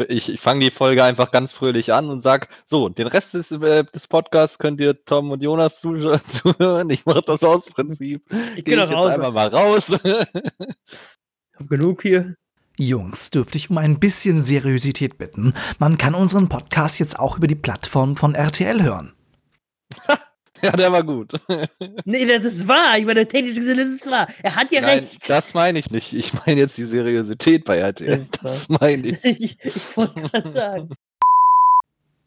ich, ich, ich fange die Folge einfach ganz fröhlich an und sag, so, den Rest des, äh, des Podcasts könnt ihr Tom und Jonas zuhören. Ich mache das aus Prinzip. Ich gehe jetzt raus. einmal mal raus. hab genug hier. Jungs, dürfte ich um ein bisschen Seriosität bitten. Man kann unseren Podcast jetzt auch über die Plattform von RTL hören. ja, der war gut. Nee, das ist wahr. Ich meine, technisch gesehen ist es wahr. Er hat ja Nein, recht. das meine ich nicht. Ich meine jetzt die Seriosität bei RTL. Das meine ich. Ich, ich wollte gerade sagen.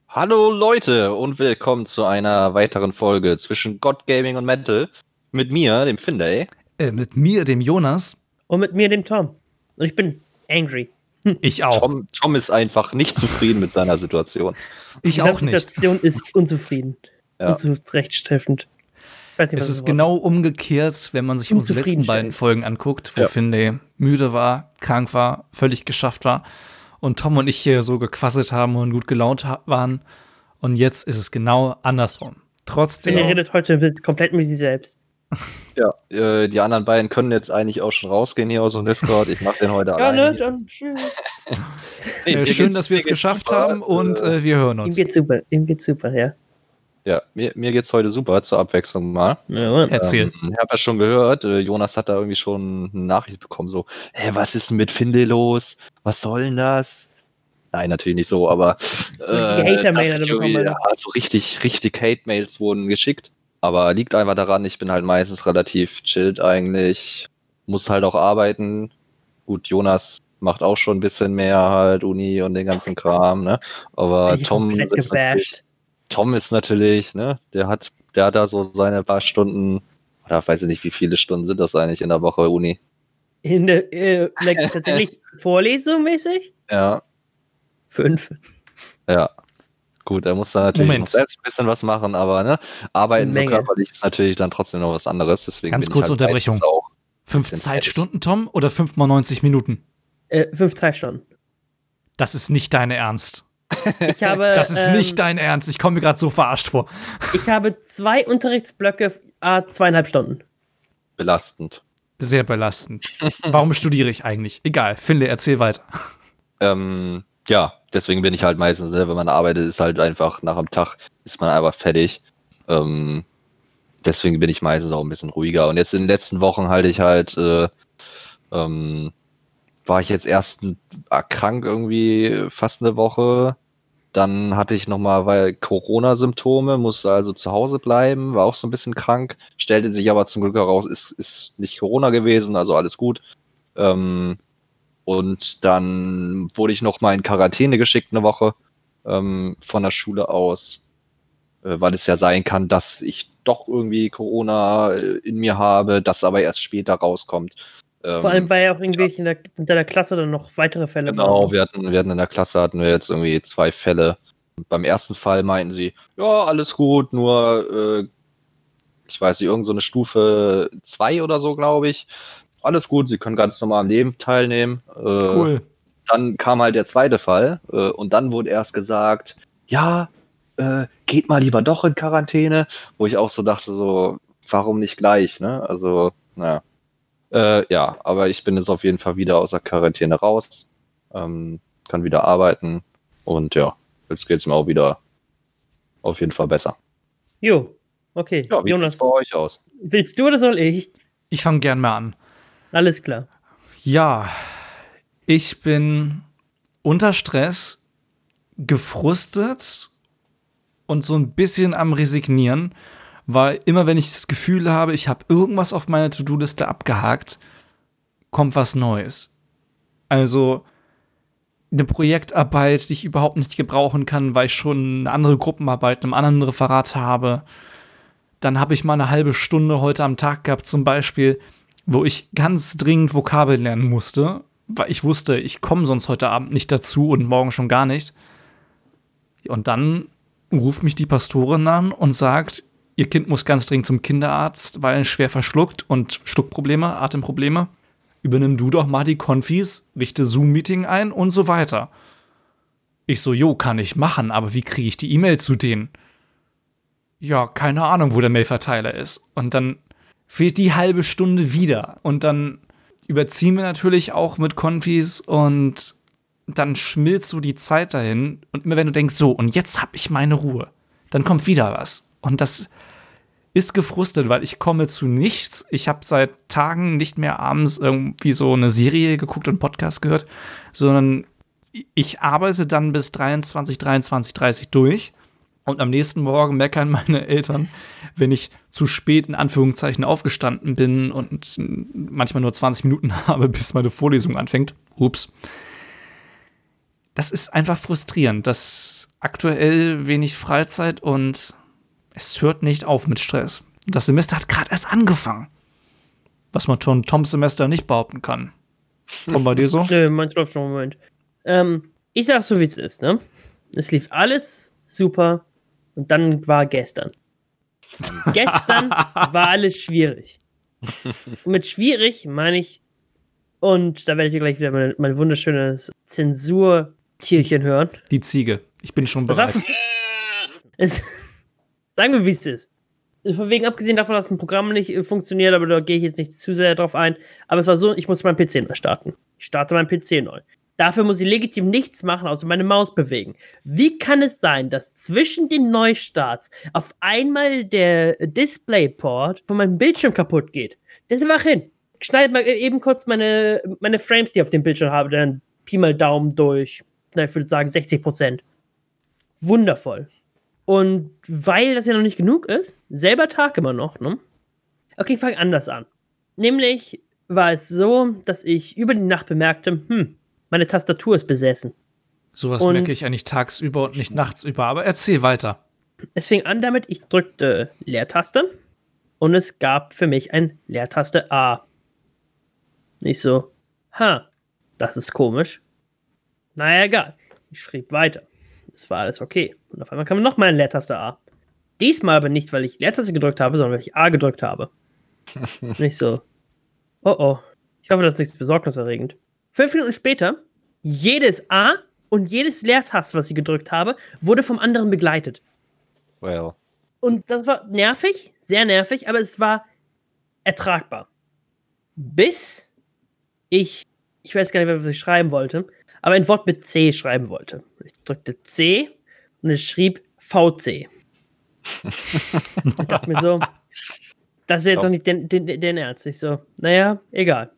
Hallo Leute und willkommen zu einer weiteren Folge zwischen God Gaming und Mental. Mit mir, dem Finday. Äh, mit mir, dem Jonas. Und mit mir, dem Tom. Und ich bin angry. Ich auch. Tom, Tom ist einfach nicht zufrieden mit seiner Situation. ich Die auch nicht. Situation ist unzufrieden. Ja. Unzurechtstreffend. Ich weiß nicht, Es ist genau umgekehrt, wenn man sich unsere letzten beiden Folgen anguckt, wo Ja. Finlay müde war, krank war, völlig geschafft war und Tom und ich hier so gequasselt haben und gut gelaunt waren. Und jetzt ist es genau andersrum. Trotzdem. Finley redet heute komplett mit sich selbst. Ja, äh, die anderen beiden können jetzt eigentlich auch schon rausgehen hier aus dem Discord. Ich mache den heute Ja, alleine. ne, dann tschüss. Nee, äh, schön, dass wir es geschafft super. haben und Äh, äh, wir hören Ihm uns. geht's super. Ihm geht's super, ja. Ja, mir, mir geht's heute super, zur Abwechslung mal. ja Mann. Erzähl. Ähm, ich habe ja schon gehört, äh, Jonas hat da irgendwie schon eine Nachricht bekommen, so, hä, was ist denn mit Finde los? Was soll denn das? Nein, natürlich nicht so, aber er Alter. ja, so richtig, richtig Hate-Mails wurden geschickt. Aber liegt einfach daran, ich bin halt meistens relativ chillt eigentlich, muss halt auch arbeiten. Gut, Jonas macht auch schon ein bisschen mehr halt Uni und den ganzen Kram, ne? Aber Ich Tom sitzt natürlich. Tom ist natürlich, ne, der hat, der hat da so seine paar Stunden, oder weiß ich nicht, wie viele Stunden sind das eigentlich in der Woche Uni? In der, äh, tatsächlich Vorlesung mäßig? Ja, Fünf. ja. Gut, er muss da natürlich Moment. noch selbst ein bisschen was machen, aber ne, arbeiten so Menge. körperlich ist natürlich dann trotzdem noch was anderes. Deswegen Ganz bin kurze ich halt Unterbrechung. Fünf Zeitstunden, Tom, oder fünf mal 90 Minuten? Äh, fünf, drei Stunden. Das ist nicht dein Ernst. Ich habe, Das ist ähm, nicht dein Ernst. Ich komme mir gerade so verarscht vor. Ich habe zwei Unterrichtsblöcke, a zweieinhalb Stunden. belastend. Sehr belastend. Warum studiere ich eigentlich? Egal, Finlay, erzähl weiter. Ähm, ja, deswegen bin ich halt meistens, ne, wenn man arbeitet, ist halt einfach nach dem Tag ist man einfach fertig. Ähm, deswegen bin ich meistens auch ein bisschen ruhiger. Und jetzt in den letzten Wochen halte ich halt, äh, ähm, war ich jetzt erst ah, krank irgendwie fast eine Woche. Dann hatte ich nochmal weil Corona-Symptome, musste also zu Hause bleiben, war auch so ein bisschen krank, stellte sich aber zum Glück heraus, ist, ist nicht Corona gewesen, also alles gut. Ähm, und dann wurde ich noch mal in Quarantäne geschickt eine Woche ähm, von der Schule aus, äh, weil es ja sein kann, dass ich doch irgendwie Corona äh, in mir habe, das aber erst später rauskommt. Ähm, Vor allem, weil ja auch irgendwie in, der, in deiner Klasse dann noch weitere Fälle Genau, waren. wir hatten, wir hatten in der Klasse hatten wir jetzt irgendwie zwei Fälle. Beim ersten Fall meinten sie, ja, alles gut, nur äh, ich weiß nicht, irgend so eine Stufe 2 oder so, glaube ich. Alles gut, sie können ganz normal am Leben teilnehmen. Äh, dann kam halt der zweite Fall äh, und dann wurde erst gesagt, ja, äh, geht mal lieber doch in Quarantäne, wo ich auch so dachte, so, warum nicht gleich, ne? Also, naja. Äh, ja, aber ich bin jetzt auf jeden Fall wieder aus der Quarantäne raus, ähm, kann wieder arbeiten und ja, jetzt geht's mir auch wieder auf jeden Fall besser. Jo, okay. Ja, wie Jonas, bei euch aus? willst du oder soll ich? Ich fange gern mal an. Alles klar. Ja, ich bin unter Stress, gefrustet und so ein bisschen am Resignieren, weil immer wenn ich das Gefühl habe, ich habe irgendwas auf meiner To-Do-Liste abgehakt, kommt was Neues. Also eine Projektarbeit, die ich überhaupt nicht gebrauchen kann, weil ich schon eine andere Gruppenarbeit in einem anderen Referat habe. Dann habe ich mal eine halbe Stunde heute am Tag gehabt, zum Beispiel, wo ich ganz dringend Vokabeln lernen musste, weil ich wusste, ich komme sonst heute Abend nicht dazu und morgen schon gar nicht. Und dann ruft mich die Pastorin an und sagt, ihr Kind muss ganz dringend zum Kinderarzt, weil es schwer verschluckt und Schluckprobleme, Atemprobleme. Übernimm du doch mal die Konfis, richte Zoom-Meeting ein und so weiter. Ich so, jo, kann ich machen, aber wie kriege ich die E-Mail zu denen? Ja, keine Ahnung, wo der Mailverteiler ist. Und dann fehlt die halbe Stunde wieder. Und dann überziehen wir natürlich auch mit Konfis und dann schmilzt so die Zeit dahin. Und immer wenn du denkst, so, und jetzt habe ich meine Ruhe, dann kommt wieder was. Und das ist gefrustet, weil ich komme zu nichts. Ich habe seit Tagen nicht mehr abends irgendwie so eine Serie geguckt und Podcast gehört, sondern ich arbeite dann bis 23, 23, 30 durch. Und am nächsten Morgen meckern meine Eltern, wenn ich zu spät in Anführungszeichen aufgestanden bin und manchmal nur 20 Minuten habe, bis meine Vorlesung anfängt. Ups. Das ist einfach frustrierend, dass aktuell wenig Freizeit und es hört nicht auf mit Stress. Das Semester hat gerade erst angefangen. Was man schon Toms Semester nicht behaupten kann. Und bei dir so? Nö, mein läuft schon Moment. Ähm, ich sag so, wie es ist, ne? Es lief alles super und dann war gestern. gestern war alles schwierig. Und mit schwierig meine ich, und da werde ich gleich wieder mein, mein wunderschönes Zensurtierchen hören. Die Ziege. Ich bin schon bereit. es, Sagen wir, wie es ist. Von wegen, abgesehen davon, dass ein Programm nicht äh, funktioniert, aber da gehe ich jetzt nicht zu sehr drauf ein. Aber es war so, ich muss meinen PC neu starten. Ich starte meinen PC neu. Dafür muss ich legitim nichts machen, außer meine Maus bewegen. Wie kann es sein, dass zwischen den Neustarts auf einmal der Displayport von meinem Bildschirm kaputt geht? Das ist einfach hin. Schneid mal eben kurz meine, meine Frames, die ich auf dem Bildschirm habe, dann Pi mal Daumen durch. Na, ich würde sagen 60 Prozent. Wundervoll. Und weil das ja noch nicht genug ist, selber Tag immer noch, ne? Okay, ich fange anders an. Nämlich war es so, dass ich über die Nacht bemerkte, hm, meine Tastatur ist besessen. Sowas Und- merke ich eigentlich tagsüber und nicht nachts über. Aber erzähl weiter. Es fing an damit, ich drückte Leertaste und es gab für mich ein Leertaste A. Nicht so, ha, das ist komisch. Naja, egal. Ich schrieb weiter. Es war alles okay. Und auf einmal kam noch mal ein Leertaste A. Diesmal aber nicht, weil ich Leertaste gedrückt habe, sondern weil ich A gedrückt habe. nicht so, oh oh. Ich hoffe, das ist nichts besorgniserregend. Fünf Minuten später, jedes A und jedes Leertaste, was ich gedrückt habe, wurde vom anderen begleitet. Well. Und das war nervig, sehr nervig, aber es war ertragbar. Bis ich, ich weiß gar nicht, mehr, was ich schreiben wollte, aber ein Wort mit C schreiben wollte. Ich drückte C und es schrieb VC. ich dachte mir so, das ist jetzt doch nicht den, den, den Ernst. Ich so, naja, egal.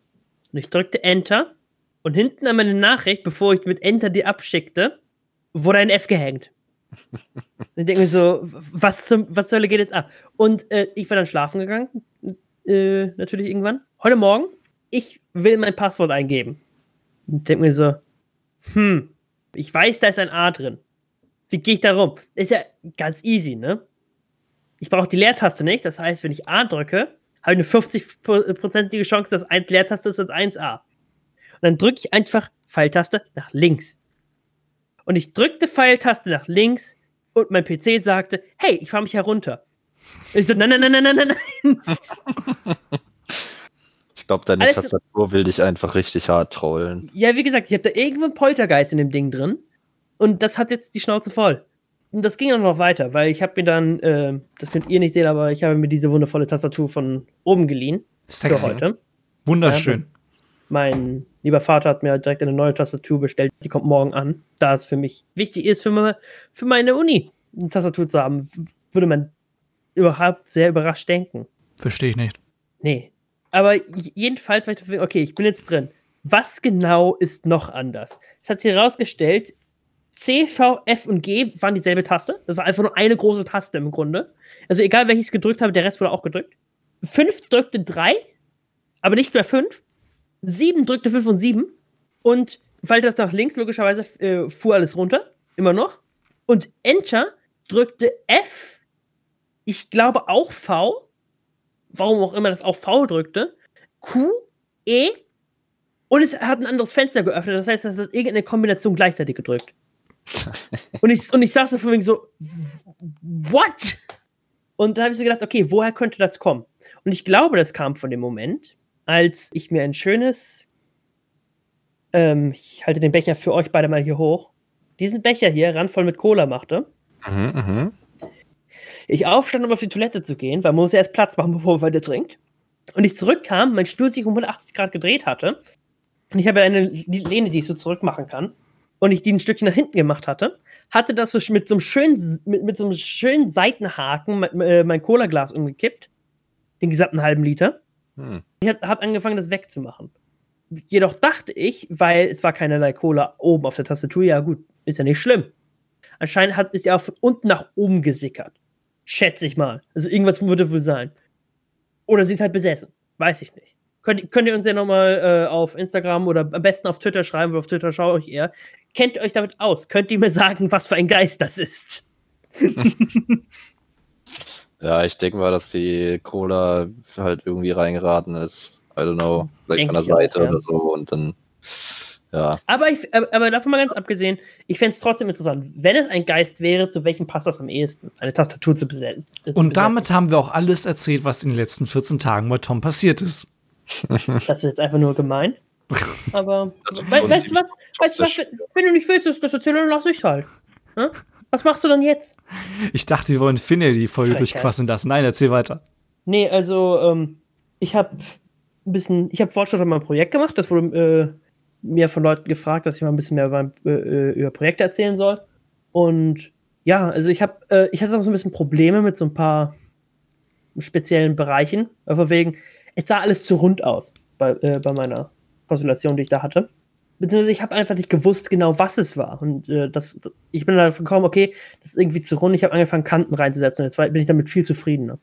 Und ich drückte Enter und hinten an meine Nachricht, bevor ich mit Enter die abschickte, wurde ein F gehängt. Und ich denke mir so, was, zum, was zur Hölle geht jetzt ab? Und äh, ich war dann schlafen gegangen, äh, natürlich irgendwann. Heute Morgen, ich will mein Passwort eingeben. Und denke mir so, hm, ich weiß, da ist ein A drin. Wie gehe ich da rum? Ist ja ganz easy, ne? Ich brauche die Leertaste nicht. Das heißt, wenn ich A drücke, habe ich eine 50-prozentige Chance, dass 1 Leertaste ist als 1A. Und dann drücke ich einfach Pfeiltaste nach links. Und ich drückte Pfeiltaste nach links und mein PC sagte, hey, ich fahre mich herunter. Und ich so, nein, nein, nein, nein, nein, nein, nein. glaube, deine Alles- Tastatur will dich einfach richtig hart trollen. Ja, wie gesagt, ich habe da irgendwo einen Poltergeist in dem Ding drin. Und das hat jetzt die Schnauze voll. Und das ging auch noch weiter, weil ich habe mir dann, äh, das könnt ihr nicht sehen, aber ich habe mir diese wundervolle Tastatur von oben geliehen für Sexy. heute. Wunderschön. Mein lieber Vater hat mir direkt eine neue Tastatur bestellt. Die kommt morgen an. Da es für mich wichtig ist, für, me- für meine Uni eine Tastatur zu haben, würde man überhaupt sehr überrascht denken. Verstehe ich nicht. Nee. Aber jedenfalls, war ich dafür- okay, ich bin jetzt drin. Was genau ist noch anders? Es hat sich herausgestellt, C, V, F und G waren dieselbe Taste. Das war einfach nur eine große Taste im Grunde. Also egal, welches gedrückt habe, der Rest wurde auch gedrückt. 5 drückte 3, aber nicht mehr 5. 7 drückte 5 und 7. Und weil das nach links, logischerweise äh, fuhr alles runter. Immer noch. Und Enter drückte F, ich glaube auch V, warum auch immer das auf V drückte, Q, E und es hat ein anderes Fenster geöffnet. Das heißt, das hat irgendeine Kombination gleichzeitig gedrückt. und, ich, und ich saß da von wegen so, what? Und da habe ich so gedacht, okay, woher könnte das kommen? Und ich glaube, das kam von dem Moment, als ich mir ein schönes, ähm, ich halte den Becher für euch beide mal hier hoch, diesen Becher hier randvoll mit Cola machte. Mhm, mhm. Ich aufstand, um auf die Toilette zu gehen, weil man muss ja erst Platz machen, bevor man weiter trinkt. Und ich zurückkam, mein Stuhl sich um 180 Grad gedreht hatte. Und ich habe eine Lehne, die ich so zurück machen kann. und ich die ein Stückchen nach hinten gemacht hatte, hatte das so mit so einem schönen, mit, mit so einem schönen Seitenhaken mein, äh, mein Cola-Glas umgekippt. Den gesamten halben Liter. Hm. Ich habe hab angefangen, das wegzumachen. Jedoch dachte ich, weil es war keinerlei Cola oben auf der Tastatur, ja gut, ist ja nicht schlimm. Anscheinend hat, ist ja auch von unten nach oben gesickert. Schätze ich mal. Also irgendwas würde wohl sein. Oder sie ist halt besessen. Weiß ich nicht. Könnt, könnt ihr uns ja nochmal äh, auf Instagram oder am besten auf Twitter schreiben, weil auf Twitter schaue ich eher. Kennt ihr euch damit aus? Könnt ihr mir sagen, was für ein Geist das ist? Ja, ich denke mal, dass die Cola halt irgendwie reingeraten ist. I don't know. Vielleicht Denk von der ich auch, Seite ja. oder so und dann, ja. Aber, ich, aber davon mal ganz abgesehen, ich fände es trotzdem interessant, wenn es ein Geist wäre, zu welchem passt das am ehesten? Eine Tastatur zu besetzen. Und damit besetzen. haben wir auch alles erzählt, was in den letzten 14 Tagen bei Tom passiert ist. Das ist jetzt einfach nur gemein. Aber we weißt du was? Weißt du was? Wenn du nicht willst, das das erzählen, dann lass ich's halt. Hm? Was machst du dann jetzt? Ich dachte, wir wollen Finlay die Folge Frechheit. durchquasseln lassen. Nein, erzähl weiter. Nee, also, ähm, ich habe ein bisschen, ich habe Fortschritt an meinem Projekt gemacht. Das wurde äh, mir von Leuten gefragt, dass ich mal ein bisschen mehr über, äh, über Projekte erzählen soll. Und ja, also ich habe, äh, ich hatte so ein bisschen Probleme mit so ein paar speziellen Bereichen. Von wegen, es sah alles zu rund aus bei, äh, bei meiner Konstellation, die ich da hatte. Beziehungsweise ich habe einfach nicht gewusst genau, was es war. Und äh, das, ich bin darauf gekommen, okay, das ist irgendwie zu rund. Ich habe angefangen, Kanten reinzusetzen. Und jetzt bin ich damit viel zufriedener.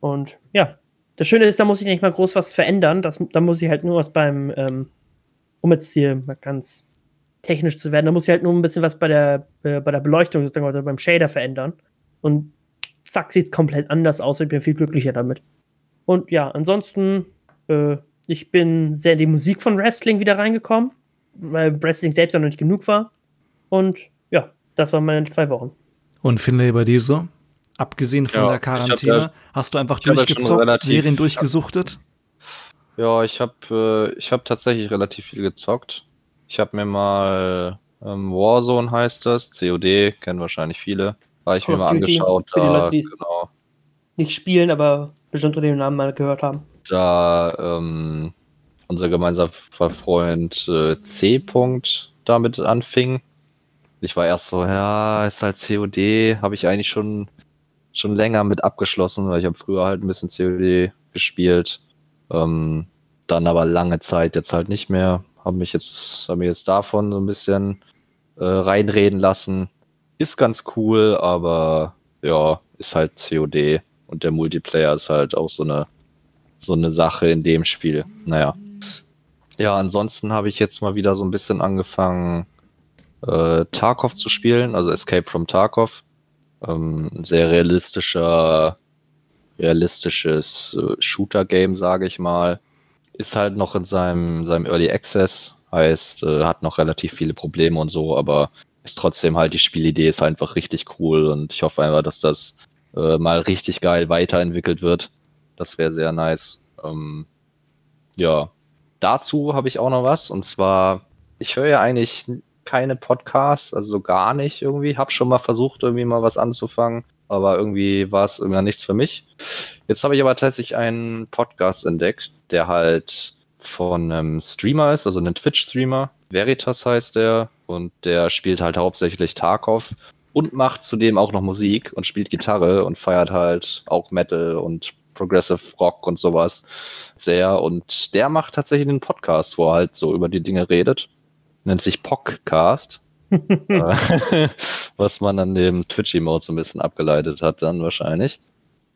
Und ja, das Schöne ist, da muss ich nicht mal groß was verändern. Das, da muss ich halt nur was beim, ähm, um jetzt hier mal ganz technisch zu werden, da muss ich halt nur ein bisschen was bei der, äh, bei der Beleuchtung sozusagen oder beim Shader verändern. Und zack, sieht es komplett anders aus. Ich bin viel glücklicher damit. Und ja, ansonsten, äh, ich bin sehr in die Musik von Wrestling wieder reingekommen, weil Wrestling selbst ja noch nicht genug war. Und ja, das waren meine zwei Wochen. Und Finlay bei dir so? Abgesehen von Ja, der Quarantäne, ja- hast du einfach durchgezockt, relativ- Serien durchgesuchtet? Ja, ich habe äh, ich hab tatsächlich relativ viel gezockt. Ich habe mir mal ähm, Warzone heißt das, COD, kennen wahrscheinlich viele. Habe ich Call mir mal Duty, angeschaut. für die Da, Leute, die es- genau, Nicht spielen, aber bestimmt unter dem Namen mal gehört haben. da ähm, unser gemeinsamer Freund äh, C. -Punkt damit anfing. Ich war erst so, ja, ist halt COD, habe ich eigentlich schon, schon länger mit abgeschlossen, weil ich habe früher halt ein bisschen COD gespielt. Ähm, dann aber lange Zeit jetzt halt nicht mehr. Habe mich jetzt, habe mir jetzt davon so ein bisschen äh, reinreden lassen. Ist ganz cool, aber ja, ist halt COD und der Multiplayer ist halt auch so eine so eine Sache in dem Spiel. Naja. Ja, ansonsten habe ich jetzt mal wieder so ein bisschen angefangen, äh, Tarkov zu spielen, also Escape from Tarkov. Ähm, sehr realistischer, realistisches äh, Shooter-Game, sage ich mal. Ist halt noch in seinem, seinem Early Access, heißt, äh, hat noch relativ viele Probleme und so, aber ist trotzdem halt, die Spielidee ist einfach richtig cool und ich hoffe einfach, dass das äh, mal richtig geil weiterentwickelt wird. Das wäre sehr nice. Ähm, ja, dazu habe ich auch noch was. Und zwar, ich höre ja eigentlich keine Podcasts, also so gar nicht irgendwie. Hab schon mal versucht, irgendwie mal was anzufangen, aber irgendwie war es irgendwann nichts für mich. Jetzt habe ich aber tatsächlich einen Podcast entdeckt, der halt von einem Streamer ist, also einem Twitch-Streamer. Veritas heißt der und der spielt halt hauptsächlich Tarkov und macht zudem auch noch Musik und spielt Gitarre und feiert halt auch Metal und Progressive Rock und sowas sehr. Und der macht tatsächlich einen Podcast, wo er halt so über die Dinge redet. Nennt sich Podcast. Äh, was man an dem Twitch-Emote so ein bisschen abgeleitet hat, dann wahrscheinlich.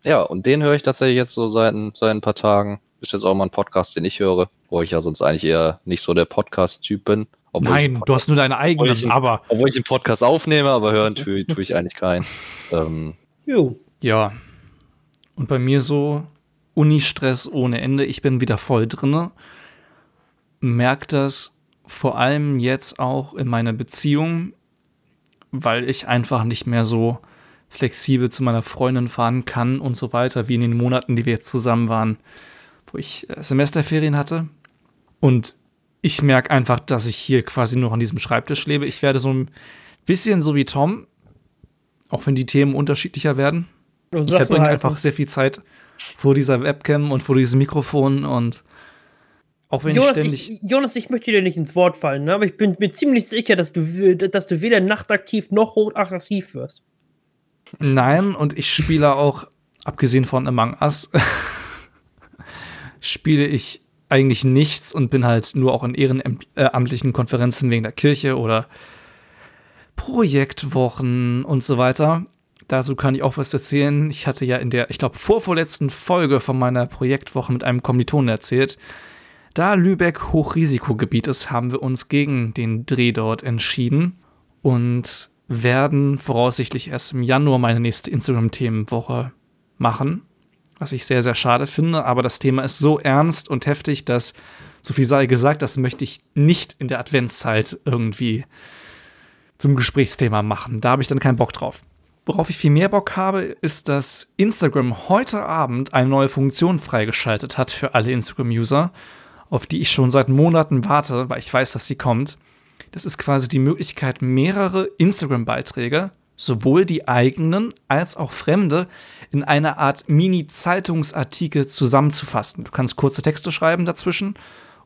Ja, und den höre ich tatsächlich jetzt so seit, ein- seit ein paar Tagen. Ist jetzt auch mal ein Podcast, den ich höre, wo ich ja sonst eigentlich eher nicht so der Podcast-Typ bin. Obwohl Nein, du hast nur deine eigenen, ich- aber obwohl ich einen Podcast aufnehme, aber hören tue, tue ich eigentlich keinen. Ähm, Jo. ja. Und bei mir so Uni-Stress ohne Ende. Ich bin wieder voll drinne. Merk das vor allem jetzt auch in meiner Beziehung, weil ich einfach nicht mehr so flexibel zu meiner Freundin fahren kann und so weiter, wie in den Monaten, die wir jetzt zusammen waren, wo ich äh, Semesterferien hatte. Und ich merke einfach, dass ich hier quasi nur an diesem Schreibtisch lebe. Ich werde so ein bisschen so wie Tom, auch wenn die Themen unterschiedlicher werden. Was Ich verbringe einfach sehr viel Zeit vor dieser Webcam und vor diesem Mikrofon und Auch wenn Jonas ich ständig. ich, Jonas, ich möchte dir nicht ins Wort fallen, ne? aber ich bin mir ziemlich sicher, dass du, dass du weder nachtaktiv noch hochattraktiv wirst. Nein, und ich spiele auch, abgesehen von Among Us, spiele ich eigentlich nichts und bin halt nur auch in ehrenamtlichen Konferenzen wegen der Kirche oder Projektwochen und so weiter. Dazu kann ich auch was erzählen. Ich hatte ja in der, ich glaube, vorvorletzten Folge von meiner Projektwoche mit einem Kommilitonen erzählt. Da Lübeck Hochrisikogebiet ist, haben wir uns gegen den Dreh dort entschieden und werden voraussichtlich erst im Januar meine nächste Instagram-Themenwoche machen. Was ich sehr, sehr schade finde, aber das Thema ist so ernst und heftig, dass, so viel sei gesagt, das möchte ich nicht in der Adventszeit irgendwie zum Gesprächsthema machen. Da habe ich dann keinen Bock drauf. Worauf ich viel mehr Bock habe, ist, dass Instagram heute Abend eine neue Funktion freigeschaltet hat für alle Instagram-User, auf die ich schon seit Monaten warte, weil ich weiß, dass sie kommt. Das ist quasi die Möglichkeit, mehrere Instagram-Beiträge, sowohl die eigenen als auch fremde, in einer Art Mini-Zeitungsartikel zusammenzufassen. Du kannst kurze Texte schreiben dazwischen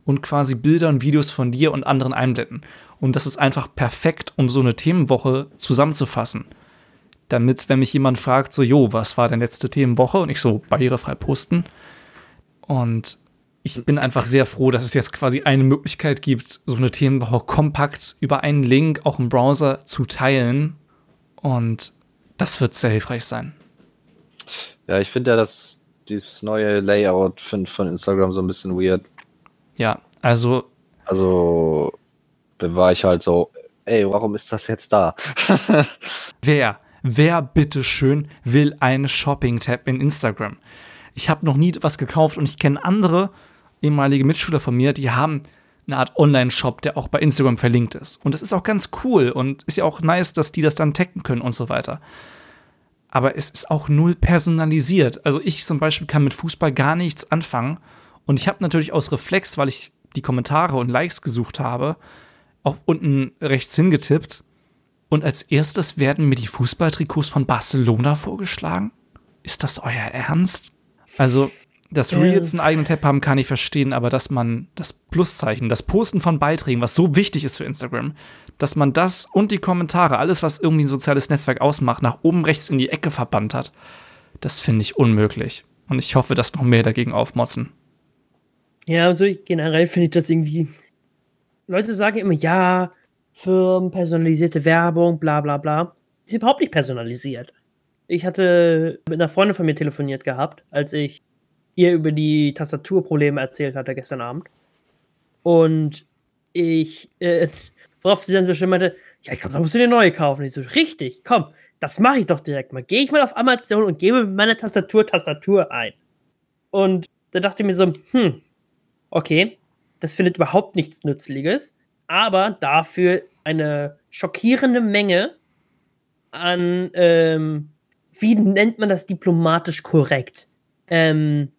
und quasi Bilder und Videos von dir und anderen einblenden. Und das ist einfach perfekt, um so eine Themenwoche zusammenzufassen. Damit, wenn mich jemand fragt, so, jo, was war denn letzte Themenwoche? Und ich so barrierefrei posten. Und ich bin einfach sehr froh, dass es jetzt quasi eine Möglichkeit gibt, so eine Themenwoche kompakt über einen Link auch im Browser zu teilen. Und das wird sehr hilfreich sein. Ja, ich finde ja, dass dieses neue Layout von, von Instagram so ein bisschen weird. Ja, also Also, da war ich halt so, ey, warum ist das jetzt da? Wer, wer bitteschön will einen Shopping-Tab in Instagram? Ich habe noch nie was gekauft und ich kenne andere ehemalige Mitschüler von mir, die haben eine Art Online-Shop, der auch bei Instagram verlinkt ist. Und das ist auch ganz cool und ist ja auch nice, dass die das dann taggen können und so weiter. Aber es ist auch null personalisiert. Also ich zum Beispiel kann mit Fußball gar nichts anfangen. Und ich habe natürlich aus Reflex, weil ich die Kommentare und Likes gesucht habe, auf unten rechts hingetippt. Und als erstes werden mir die Fußballtrikots von Barcelona vorgeschlagen? Ist das euer Ernst? Also, dass. Reels einen eigenen Tab haben, kann ich verstehen, aber dass man das Pluszeichen, das Posten von Beiträgen, was so wichtig ist für Instagram, dass man das und die Kommentare, alles, was irgendwie ein soziales Netzwerk ausmacht, nach oben rechts in die Ecke verbannt hat, das finde ich unmöglich. Und ich hoffe, dass noch mehr dagegen aufmotzen. Ja, also ich, generell finde ich das irgendwie. Leute sagen immer, ja, Firmen, personalisierte Werbung, bla bla bla. Ist überhaupt nicht personalisiert. Ich hatte mit einer Freundin von mir telefoniert gehabt, als ich ihr über die Tastaturprobleme erzählt hatte gestern Abend. Und ich, äh, worauf sie dann so schön meinte, ja, ich glaube, da musst du dir neue kaufen. Ich so, richtig, komm, das mache ich doch direkt mal. Gehe ich mal auf Amazon und gebe mit meiner Tastatur Tastatur ein. Und da dachte ich mir so, hm, okay, das findet überhaupt nichts Nützliches, aber dafür eine schockierende Menge an, ähm, wie nennt man das diplomatisch korrekt? Ähm.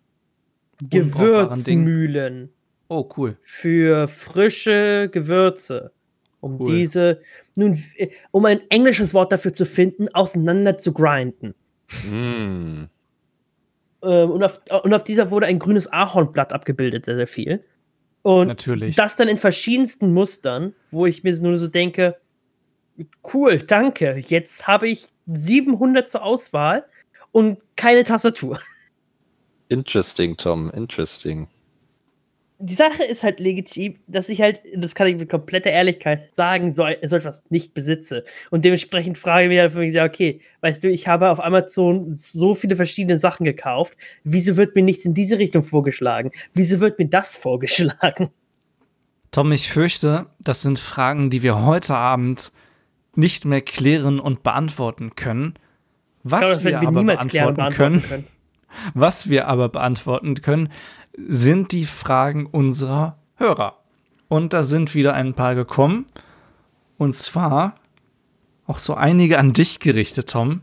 Gewürzmühlen Oh, cool. für frische Gewürze. Um Cool. diese, nun, äh, um ein englisches Wort dafür zu finden, auseinander zu grinden. Mm. Ähm, und, auf, und auf dieser wurde ein grünes Ahornblatt abgebildet, sehr, sehr viel. Und Natürlich. das dann in verschiedensten Mustern, wo ich mir nur so denke, cool, danke, jetzt habe ich 700 zur Auswahl und keine Tastatur. Interesting, Tom, interesting. Die Sache ist halt legitim, dass ich halt, das kann ich mit kompletter Ehrlichkeit sagen, so, so etwas nicht besitze. Und dementsprechend frage ich mich halt für mich, ja, okay, weißt du, ich habe auf Amazon so viele verschiedene Sachen gekauft. Wieso wird mir nichts in diese Richtung vorgeschlagen? Wieso wird mir das vorgeschlagen? Tom, ich fürchte, das sind Fragen, die wir heute Abend nicht mehr klären und beantworten können. Was glaube, das wir wir aber niemals klären und beantworten beantworten können, können. Was wir aber beantworten können, sind die Fragen unserer Hörer. Und da sind wieder ein paar gekommen. Und zwar auch so einige an dich gerichtet, Tom.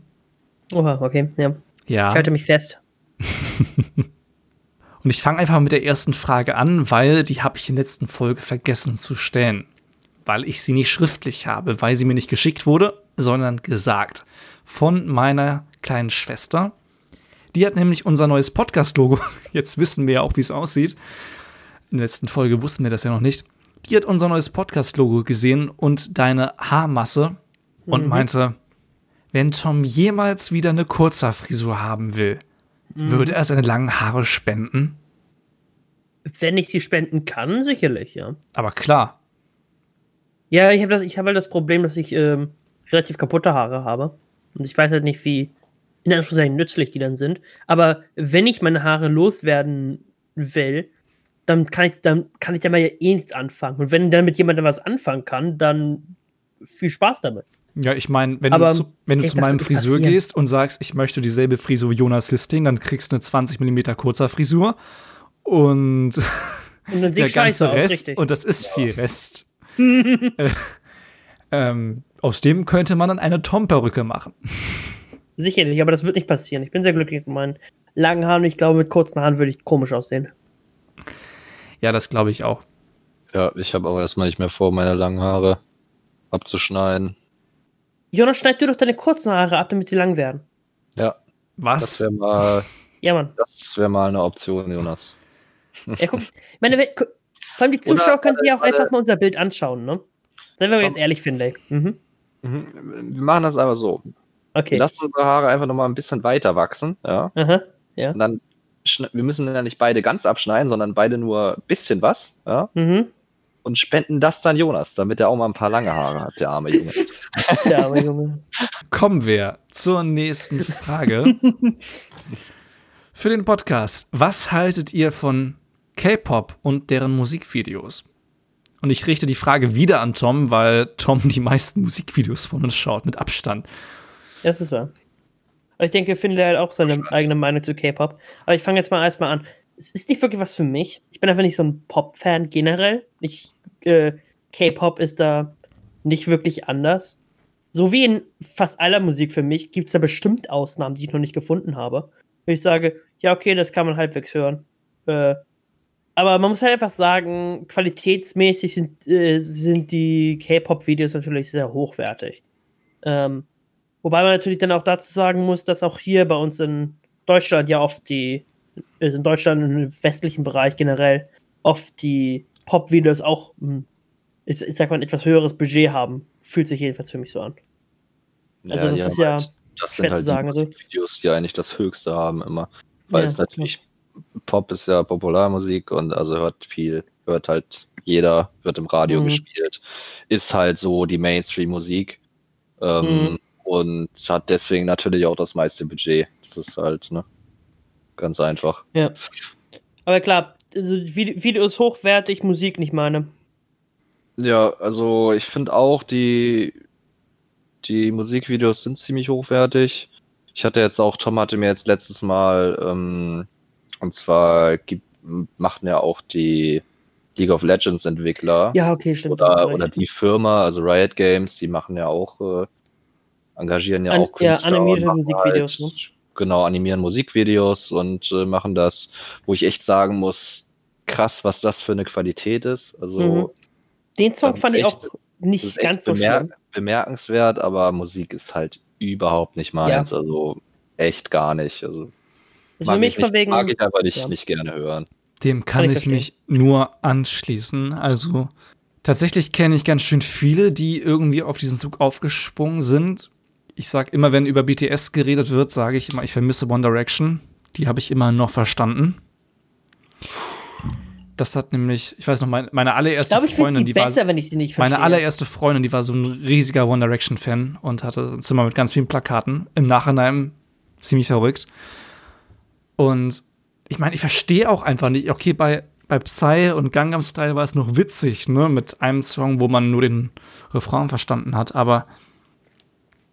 Oha, okay, ja. Ja. Ich halte mich fest. Und ich fange einfach mit der ersten Frage an, weil die habe ich in der letzten Folge vergessen zu stellen. Weil ich sie nicht schriftlich habe, weil sie mir nicht geschickt wurde, sondern gesagt. Von meiner kleinen Schwester. Die hat nämlich unser neues Podcast-Logo, jetzt wissen wir ja auch, wie es aussieht, in der letzten Folge wussten wir das ja noch nicht, die hat unser neues Podcast-Logo gesehen und deine Haarmasse und Mhm. meinte, wenn Tom jemals wieder eine Kurzhaarfrisur haben will, Mhm. würde er seine langen Haare spenden. Wenn ich sie spenden kann, sicherlich, ja. Aber klar, Ja, ich habe das, ich habe halt das Problem, dass ich ähm, relativ kaputte Haare habe. Und ich weiß halt nicht, wie in Anführungszeichen nützlich die dann sind. Aber wenn ich meine Haare loswerden will, dann kann ich, dann kann ich damit ja eh nichts anfangen. Und wenn dann mit jemandem was anfangen kann, dann viel Spaß damit. ja, ich meine, wenn, Aber du zu, wenn du zu meinem Friseur passieren. gehst und sagst, ich möchte dieselbe Frisur wie Jonas Listing, dann kriegst du eine 20 mm kurzer Frisur und Und dann der sieht ganze scheiße aus, Rest, richtig. und das ist viel Rest. äh, ähm, aus dem könnte man dann eine Tom-Perücke machen. Sicherlich, aber das wird nicht passieren. Ich bin sehr glücklich mit meinen langen Haaren. Ich glaube, mit kurzen Haaren würde ich komisch aussehen. Ja, das glaube ich auch. Ja, ich habe auch erstmal nicht mehr vor, meine langen Haare abzuschneiden. Jonas, schneid du doch deine kurzen Haare ab, damit sie lang werden. Ja, Was? das wäre mal, Ja, Mann. das wäre mal eine Option, Jonas. Ja, guck. Ich meine, vor allem die Oder- Zuschauer können sich ja auch einfach mal unser Bild anschauen, ne? Seien wir mal jetzt ehrlich, finde ich. Mhm. Mhm, Wir machen das aber so. Okay. Lass unsere Haare einfach nochmal ein bisschen weiter wachsen, ja. Aha. Ja. Und dann, wir müssen ja nicht beide ganz abschneiden, sondern beide nur ein bisschen was, ja. Mhm. Und spenden das dann Jonas, damit er auch mal ein paar lange Haare hat, der arme Junge. Ja, aber Junge. Kommen wir zur nächsten Frage. Für den Podcast. Was haltet ihr von K-Pop und deren Musikvideos? Und ich richte die Frage wieder an Tom, weil Tom die meisten Musikvideos von uns schaut, mit Abstand. Das ist wahr. Aber ich denke, Finn hat auch seine eigene Meinung zu K-Pop. Aber ich fange jetzt mal erstmal an. Es ist nicht wirklich was für mich. Ich bin einfach nicht so ein Pop-Fan generell. Ich, äh, K-Pop ist da nicht wirklich anders. So wie in fast aller Musik für mich gibt es da bestimmt Ausnahmen, die ich noch nicht gefunden habe. Wo ich sage, ja, okay, das kann man halbwegs hören. Äh, aber man muss halt einfach sagen, qualitätsmäßig sind, äh, sind die K-Pop-Videos natürlich sehr hochwertig. Ähm, wobei man natürlich dann auch dazu sagen muss, dass auch hier bei uns in Deutschland ja oft die, äh, in Deutschland im westlichen Bereich generell, oft die Pop-Videos auch, hm, ich, ich sag mal, ein etwas höheres Budget haben. Fühlt sich jedenfalls für mich so an. Also das die ist ja das sind halt sagen, die also. Musikvideos, die eigentlich das Höchste haben immer. Weil Ja, es natürlich, Pop ist ja Popularmusik und also hört viel, hört halt jeder, wird im Radio Mhm. gespielt, ist halt so die Mainstream-Musik ähm, Mhm. Und hat deswegen natürlich auch das meiste Budget. Das ist halt, ne? Ganz einfach. Ja. Aber klar, also Vide- Video ist hochwertig, Musik nicht meine. Ja, also ich finde auch, die, die Musikvideos sind ziemlich hochwertig. Ich hatte jetzt auch, Tom hatte mir jetzt letztes Mal, ähm, und zwar gibt, machten ja auch die League of Legends Entwickler Ja, okay, stimmt. oder, oder die Firma, also Riot Games, die machen ja auch, äh, engagieren ja An- auch ja, Künstler animierte und machen Musikvideos, ne? Genau, animieren Musikvideos und äh, machen das, wo ich echt sagen muss, krass, was das für eine Qualität ist. Also Mhm. Den Song fand ich echt- auch nicht ist ganz echt so bemer schlimm. bemerkenswert, aber Musik ist halt überhaupt nicht meins. Also echt gar nicht. Also Also für mich ich nicht, von wegen. mag ich einfach nicht, ja. nicht gerne hören. Dem kann ich ich verstehen. mich nur anschließen. Also tatsächlich kenne ich ganz schön viele, die irgendwie auf diesen Zug aufgesprungen sind. Ich sag immer, wenn über BTS geredet wird, sage ich immer, ich vermisse One Direction. Die habe ich immer noch verstanden. Das hat nämlich, ich weiß noch, meine, meine ich allererste ich finde Freundin, sie die war, besser, wenn ich sie nicht verstehe. meine allererste Freundin, die war so ein riesiger One Direction Fan und hatte ein Zimmer mit ganz vielen Plakaten. Im Nachhinein ziemlich verrückt. Und ich meine, ich verstehe auch einfach nicht, okay, bei, bei Psy und Gangnam Style war es noch witzig, ne, mit einem Song, wo man nur den Refrain verstanden hat, aber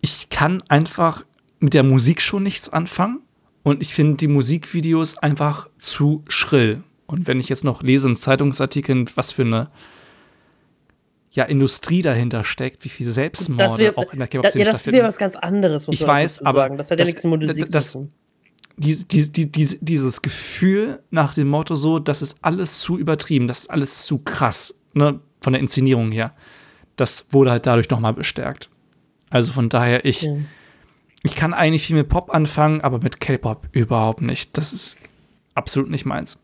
ich kann einfach mit der Musik schon nichts anfangen und ich finde die Musikvideos einfach zu schrill. Und wenn ich jetzt noch lese in Zeitungsartikeln, was für eine ja, Industrie dahinter steckt, wie viel Selbstmorde wär, auch in der K-Pop-Szene ja, das stattfinden. wäre was ganz anderes. Ich weiß, aber sagen. Das hat ja nichts mit Musik das- zu tun. dies, dies, dies, dieses Gefühl nach dem Motto so, das ist alles zu übertrieben, das ist alles zu krass, ne, von der Inszenierung her. Das wurde halt dadurch nochmal bestärkt. Also von daher, ich, Ja. ich kann eigentlich viel mit Pop anfangen, aber mit K-Pop überhaupt nicht. Das ist absolut nicht meins.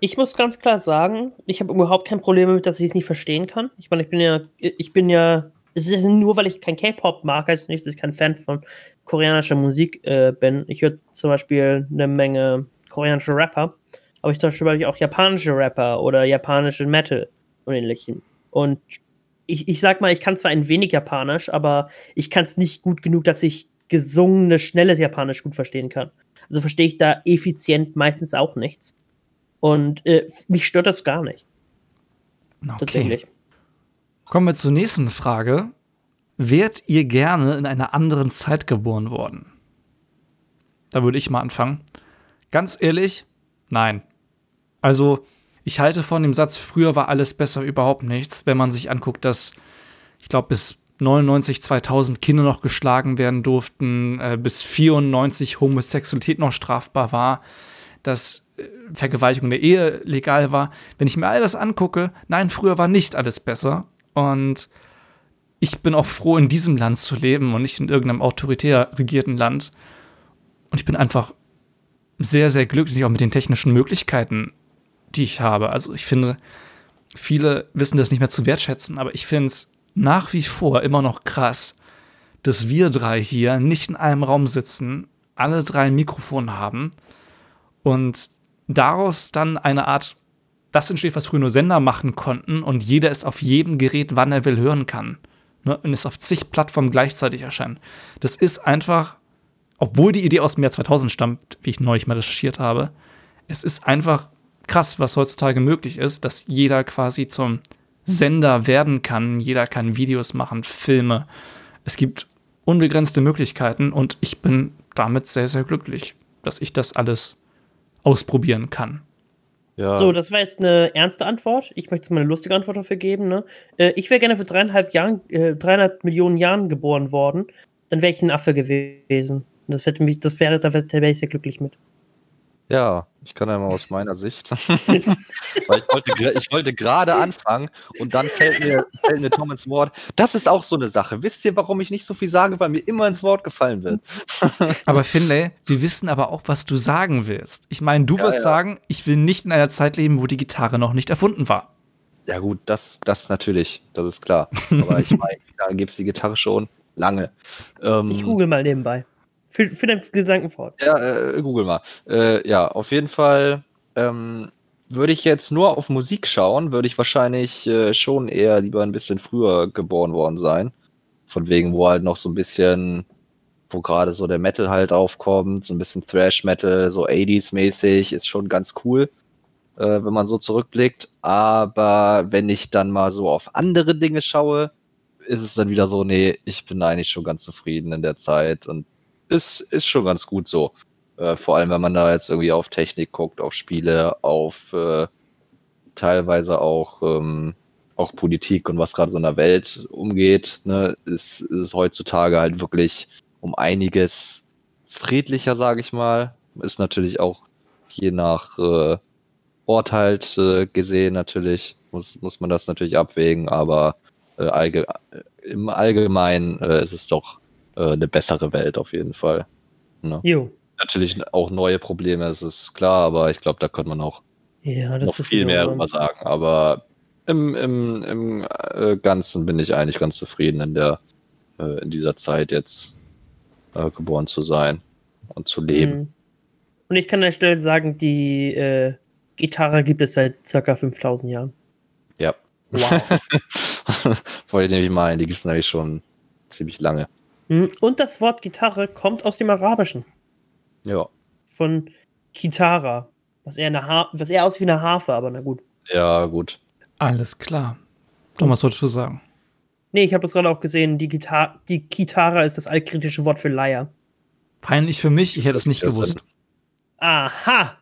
Ich muss ganz klar sagen, ich habe überhaupt kein Problem damit, dass ich es nicht verstehen kann. Ich meine, ich bin ja, ich bin ja, es ist nur, weil ich kein K-Pop mag, heißt nicht, dass ich kein Fan von koreanischer Musik äh, bin. Ich höre zum Beispiel eine Menge koreanische Rapper, aber ich zum Beispiel auch japanische Rapper oder japanische Metal und ähnlichen. Und ich, ich sag mal, ich kann zwar ein wenig Japanisch, aber ich kann es nicht gut genug, dass ich gesungenes, schnelles Japanisch gut verstehen kann. Also verstehe ich da effizient meistens auch nichts. Und äh, mich stört das gar nicht. Okay. Tatsächlich. Kommen wir zur nächsten Frage. Wärt ihr gerne in einer anderen Zeit geboren worden? Da würde ich mal anfangen. Ganz ehrlich, nein. Also, ich halte von dem Satz, früher war alles besser überhaupt nichts, wenn man sich anguckt, dass, ich glaube, bis 99, 2000 Kinder noch geschlagen werden durften, äh, bis 94 Homosexualität noch strafbar war, dass äh, Vergewaltigung der Ehe legal war. Wenn ich mir all das angucke, nein, früher war nicht alles besser. Und ich bin auch froh, in diesem Land zu leben und nicht in irgendeinem autoritär regierten Land. Und ich bin einfach sehr, sehr glücklich, auch mit den technischen Möglichkeiten, die ich habe. Also ich finde, viele wissen das nicht mehr zu wertschätzen, aber ich finde es nach wie vor immer noch krass, dass wir drei hier nicht in einem Raum sitzen, alle drei ein Mikrofon haben und daraus dann eine Art, das entsteht, was früher nur Sender machen konnten und jeder es auf jedem Gerät, wann er will, hören kann. Ne? Und es auf zig Plattformen gleichzeitig erscheint. Das ist einfach, obwohl die Idee aus dem Jahr 2000 stammt, wie ich neulich mal recherchiert habe, es ist einfach krass, was heutzutage möglich ist, dass jeder quasi zum Sender werden kann. Jeder kann Videos machen, Filme. Es gibt unbegrenzte Möglichkeiten und ich bin damit sehr, sehr glücklich, dass ich das alles ausprobieren kann. Ja. So, das war jetzt eine ernste Antwort. Ich möchte jetzt mal eine lustige Antwort dafür geben. Ne? Äh, ich wäre gerne für dreieinhalb, Jahren, äh, dreieinhalb Millionen Jahren geboren worden. Dann wäre ich ein Affe gewesen. Das, mich, das wäre, da wäre ich sehr glücklich mit. Ja, ich kann einmal aus meiner Sicht. Weil ich wollte, ich wollte gerade anfangen und dann fällt mir, fällt mir Tom ins Wort. Das ist auch so eine Sache. Wisst ihr, warum ich nicht so viel sage? Weil mir immer ins Wort gefallen wird. aber Finlay, wir wissen aber auch, was du sagen willst. Ich meine, du ja, wirst ja. sagen, ich will nicht in einer Zeit leben, wo die Gitarre noch nicht erfunden war. Ja, gut, das, das natürlich. Das ist klar. Aber ich meine, da gibt es die Gitarre schon lange. Ähm, ich google mal nebenbei. Für, für deinen Gedanken fort. Ja, äh, google mal. Äh, ja, auf jeden Fall ähm, würde ich jetzt nur auf Musik schauen, würde ich wahrscheinlich äh, schon eher lieber ein bisschen früher geboren worden sein. Von wegen, wo halt noch so ein bisschen, wo gerade so der Metal halt aufkommt, so ein bisschen Thrash-Metal, so 80s-mäßig, ist schon ganz cool, äh, wenn man so zurückblickt. Aber wenn ich dann mal so auf andere Dinge schaue, ist es dann wieder so, nee, ich bin eigentlich schon ganz zufrieden in der Zeit und ist, ist schon ganz gut so. Äh, vor allem, wenn man da jetzt irgendwie auf Technik guckt, auf Spiele, auf äh, teilweise auch, ähm, auch Politik und was gerade so in der Welt umgeht, ne, ist, ist heutzutage halt wirklich um einiges friedlicher, sage ich mal. Ist natürlich auch je nach äh, Ort halt äh, gesehen natürlich, muss, muss man das natürlich abwägen, aber äh, allge im Allgemeinen äh, ist es doch äh, eine bessere Welt auf jeden Fall. Ne? Jo. Natürlich auch neue Probleme, das ist klar, aber ich glaube, da könnte man auch ja, noch viel mehr darüber sagen. Aber im, im, im äh, Ganzen bin ich eigentlich ganz zufrieden in der äh, in dieser Zeit jetzt geboren zu sein und zu leben. Mhm. Und ich kann an der Stelle sagen, die Gitarre gibt es seit circa 5000 Jahren. Ja. Wow. Wollte ich nämlich meinen, die gibt es nämlich schon ziemlich lange. Hm, und das Wort Gitarre kommt aus dem Arabischen. Ja. Von Kitara. Was eher, eine ha was eher aussieht wie eine Harfe, aber na gut. Ja, gut. Alles klar. Thomas, wolltest du sagen? Nee, ich habe es gerade auch gesehen, die, Gitar die Kitara ist das altkritische Wort für Leier. Peinlich für mich, ich hätte es nicht gewusst. Aha!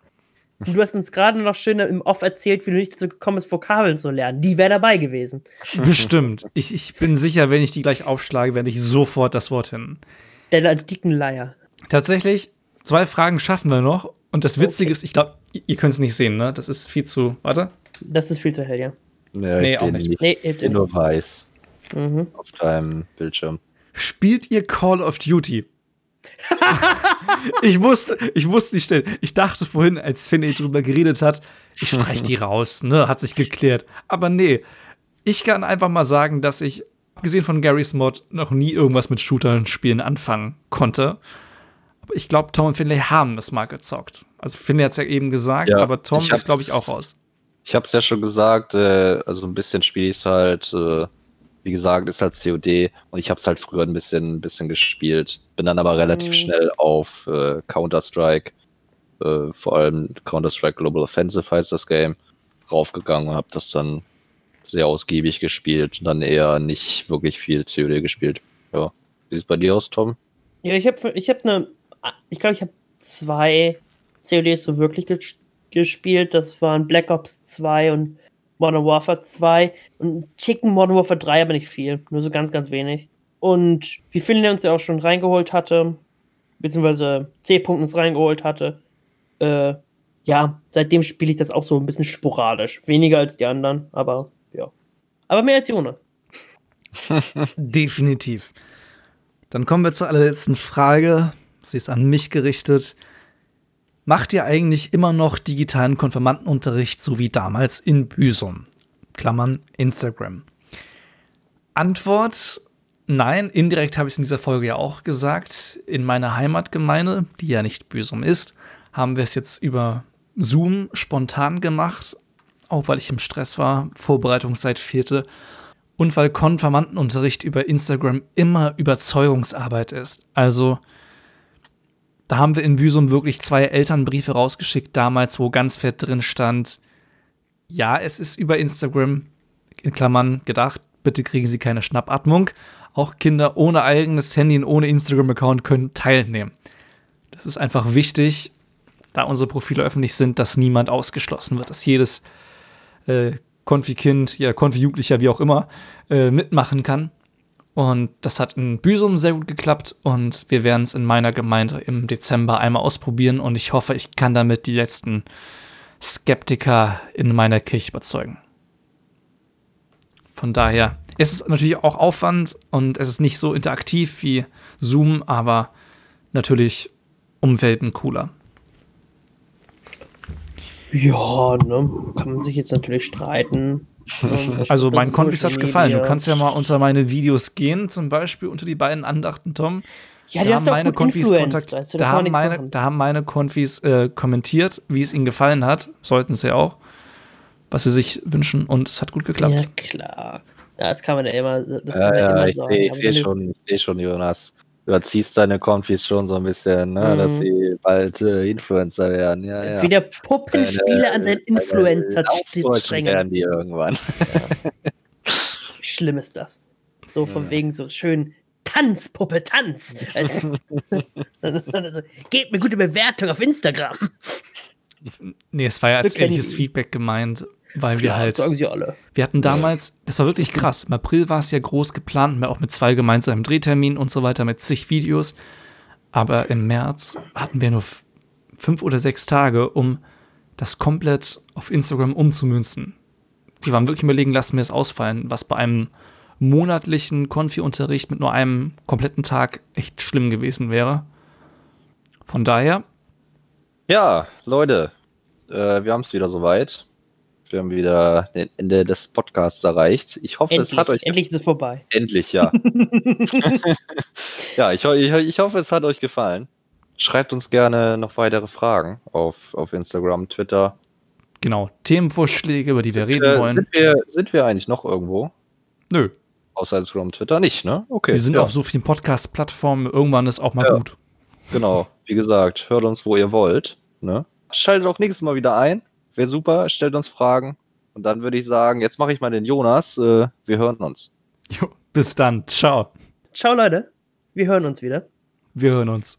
Du hast uns gerade noch schön im Off erzählt, wie du nicht dazu gekommen bist, Vokabeln zu lernen. Die wäre dabei gewesen. Bestimmt. Ich, ich bin sicher, wenn ich die gleich aufschlage, werde ich sofort das Wort finden. Der dicken Leier. Tatsächlich, zwei Fragen schaffen wir noch. Und das Witzige okay. ist, ich glaube, ihr könnt es nicht sehen, ne? Das ist viel zu. Warte. Das ist viel zu hell, ja. Ja, nee, auch nicht. Nee, ich sehe nur weiß. Mhm. Auf deinem Bildschirm. Spielt ihr Call of Duty? ich wusste, ich wusste die Stelle. Ich dachte vorhin, als Finney drüber geredet hat, ich streich die raus, ne? Hat sich geklärt. Aber nee, ich kann einfach mal sagen, dass ich, abgesehen von Garys Mod, noch nie irgendwas mit Shooter-Spielen anfangen konnte. Aber ich glaube, Tom und Finlay haben es mal gezockt. Also Finlay hat es ja eben gesagt, Ja, aber Tom ist, glaube ich, auch raus. Ich habe es ja schon gesagt, äh, also ein bisschen spiele ich es halt, äh, wie gesagt, ist halt COD und ich habe es halt früher ein bisschen, ein bisschen gespielt. Bin dann aber relativ Mhm. schnell auf äh, Counter-Strike, äh, vor allem Counter-Strike Global Offensive heißt das Game, raufgegangen und habe das dann sehr ausgiebig gespielt und dann eher nicht wirklich viel COD gespielt. Ja. Wie sieht es bei dir aus, Tom? Ja, ich habe ich hab eine, ich glaube, ich habe zwei CODs so wirklich ges gespielt. Das waren Black Ops 2 und Modern Warfare 2 und Chicken Modern Warfare 3, aber nicht viel, nur so ganz, ganz wenig. Und wie Finlay uns ja auch schon reingeholt hatte, beziehungsweise C-Punkt uns reingeholt hatte, äh, ja, seitdem spiele ich das auch so ein bisschen sporadisch. Weniger als die anderen, aber ja. Aber mehr als Jona. Definitiv. Dann kommen wir zur allerletzten Frage. Sie ist an mich gerichtet. Macht ihr eigentlich immer noch digitalen Konfirmandenunterricht, so wie damals in Büsum? Klammern Instagram. Antwort: Nein, indirekt habe ich es in dieser Folge ja auch gesagt. In meiner Heimatgemeinde, die ja nicht Büsum ist, haben wir es jetzt über Zoom spontan gemacht, auch weil ich im Stress war, Vorbereitungszeit fehlte und weil Konfirmandenunterricht über Instagram immer Überzeugungsarbeit ist. Also, da haben wir in Büsum wirklich zwei Elternbriefe rausgeschickt damals, wo ganz fett drin stand, ja, es ist über Instagram, in Klammern gedacht, bitte kriegen Sie keine Schnappatmung. Auch Kinder ohne eigenes Handy und ohne Instagram-Account können teilnehmen. Das ist einfach wichtig, da unsere Profile öffentlich sind, dass niemand ausgeschlossen wird, dass jedes äh, Konfi-Kind, ja, Konfi-Jugendlicher, wie auch immer, äh, mitmachen kann. Und das hat in Büsum sehr gut geklappt und wir werden es in meiner Gemeinde im Dezember einmal ausprobieren und ich hoffe, ich kann damit die letzten Skeptiker in meiner Kirche überzeugen. Von daher, es ist natürlich auch Aufwand und es ist nicht so interaktiv wie Zoom, aber natürlich um Welten cooler. Ja, ne, kann man sich jetzt natürlich streiten. Also mein Konfis hat gefallen. Du kannst ja mal unter meine Videos gehen, zum Beispiel unter die beiden Andachten, Tom. Ja, da die haben hast du auch meine gut Konfis Kontakt, weißt du, da, haben meine, machen. da haben meine Konfis äh, kommentiert, wie es ihnen gefallen hat. Sollten sie auch. Was sie sich wünschen und es hat gut geklappt. Ja, klar. Ja, das kann man ja immer, das kann Ja, man ja ja, immer ich sagen. sehe ich seh wenn du- schon, ich seh schon, Jonas. Du erziehst deine Konfis schon so ein bisschen, ne, dass Mhm. sie bald äh, Influencer werden. Ja, ja. Wieder Puppenspiele an seinen Influencer strängen. werden die irgendwann. Wie schlimm ist das? So von Ja. wegen so schön Tanzpuppe, Tanz. Also, also, gebt mir gute Bewertung auf Instagram. Nee, es war ja So als ehrliches Feedback gemeint, weil wir Klar, halt. sagen sie alle. Wir hatten damals, das war wirklich krass. Im April war es ja groß geplant, auch mit zwei gemeinsamen Drehterminen und so weiter, mit zig Videos. Aber im März hatten wir nur fünf oder sechs Tage, um das komplett auf Instagram umzumünzen. Wir waren wirklich überlegen, lassen wir es ausfallen, was bei einem monatlichen Konfi-Unterricht mit nur einem kompletten Tag echt schlimm gewesen wäre. Von daher, Ja, Leute, äh, wir haben es wieder soweit. Wir haben wieder den Ende des Podcasts erreicht. Ich hoffe, Endlich, es hat euch endlich ist es vorbei. endlich ja. ja, ich, ich, ich hoffe, es hat euch gefallen. Schreibt uns gerne noch weitere Fragen auf, auf Instagram, Twitter. genau, Themenvorschläge, über die wir reden Äh, wollen. sind, wir, sind wir eigentlich noch irgendwo? Nö, Außer Instagram, Twitter nicht, ne? Okay. wir sind ja. auf so vielen Podcast-Plattformen, irgendwann ist auch mal Ja. gut. Genau, wie gesagt, hört uns, wo ihr wollt. Ne? Schaltet auch nächstes Mal wieder ein. Wäre super, stellt uns Fragen. Und dann würde ich sagen, jetzt mache ich mal den Jonas. Äh, wir hören uns. Jo, bis dann, ciao. Ciao, Leute. Wir hören uns wieder. Wir hören uns.